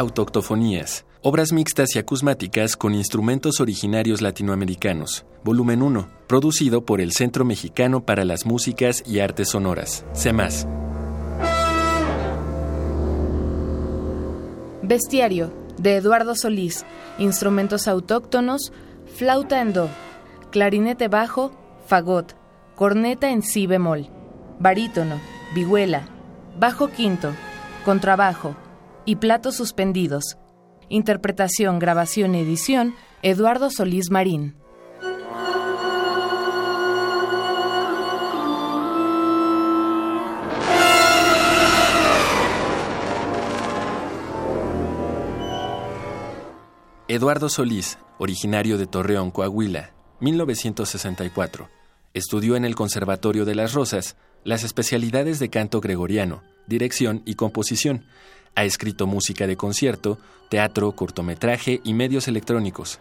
Autoctofonías, obras mixtas y acusmáticas con instrumentos originarios latinoamericanos. Volumen 1, producido por el Centro Mexicano para las Músicas y Artes Sonoras, CEMAS. Bestiario, de Eduardo Solís. Instrumentos autóctonos, flauta en do, clarinete bajo, fagot, corneta en si bemol, barítono, vihuela, bajo quinto, contrabajo, y Platos Suspendidos. Interpretación, grabación y edición, Eduardo Solís Marín. Eduardo Solís, originario de Torreón, Coahuila, 1964. Estudió en el Conservatorio de las Rosas las especialidades de canto gregoriano, dirección y composición, ha escrito música de concierto, teatro, cortometraje y medios electrónicos.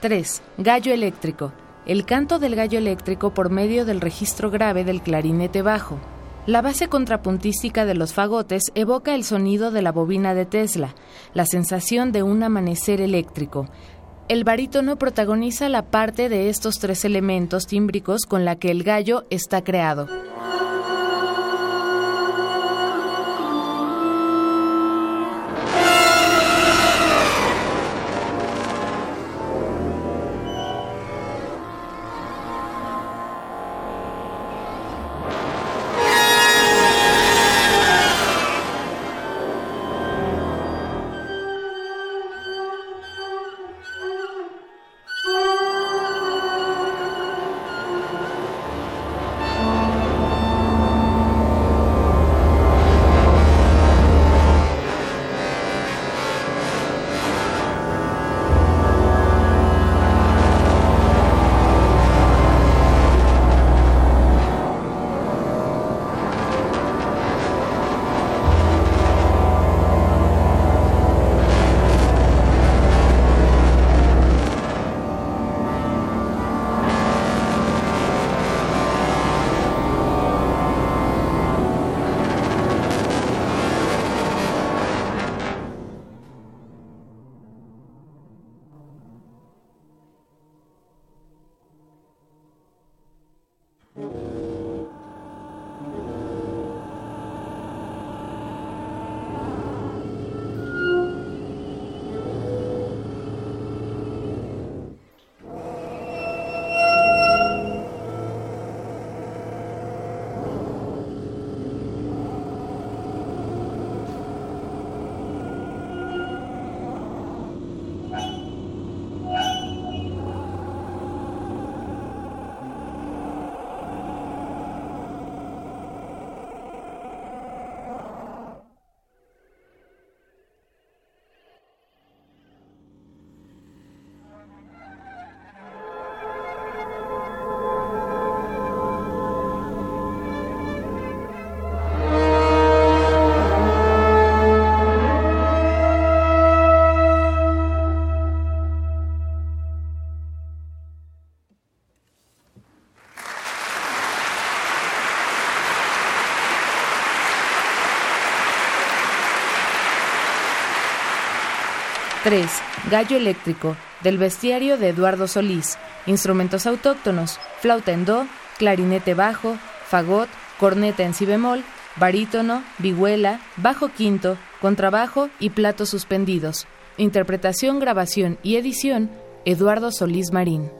¡3! Gallo eléctrico. El canto del gallo eléctrico por medio del registro grave del clarinete bajo. La base contrapuntística de los fagotes evoca el sonido de la bobina de Tesla, la sensación de un amanecer eléctrico, el barítono protagoniza la parte de estos tres elementos tímbricos con la que el gallo está creado. Gallo eléctrico, del bestiario de Eduardo Solís. Instrumentos autóctonos, flauta en do, clarinete bajo, fagot, corneta en si bemol, barítono, vihuela, bajo quinto, contrabajo y platos suspendidos. Interpretación, grabación y edición, Eduardo Solís Marín.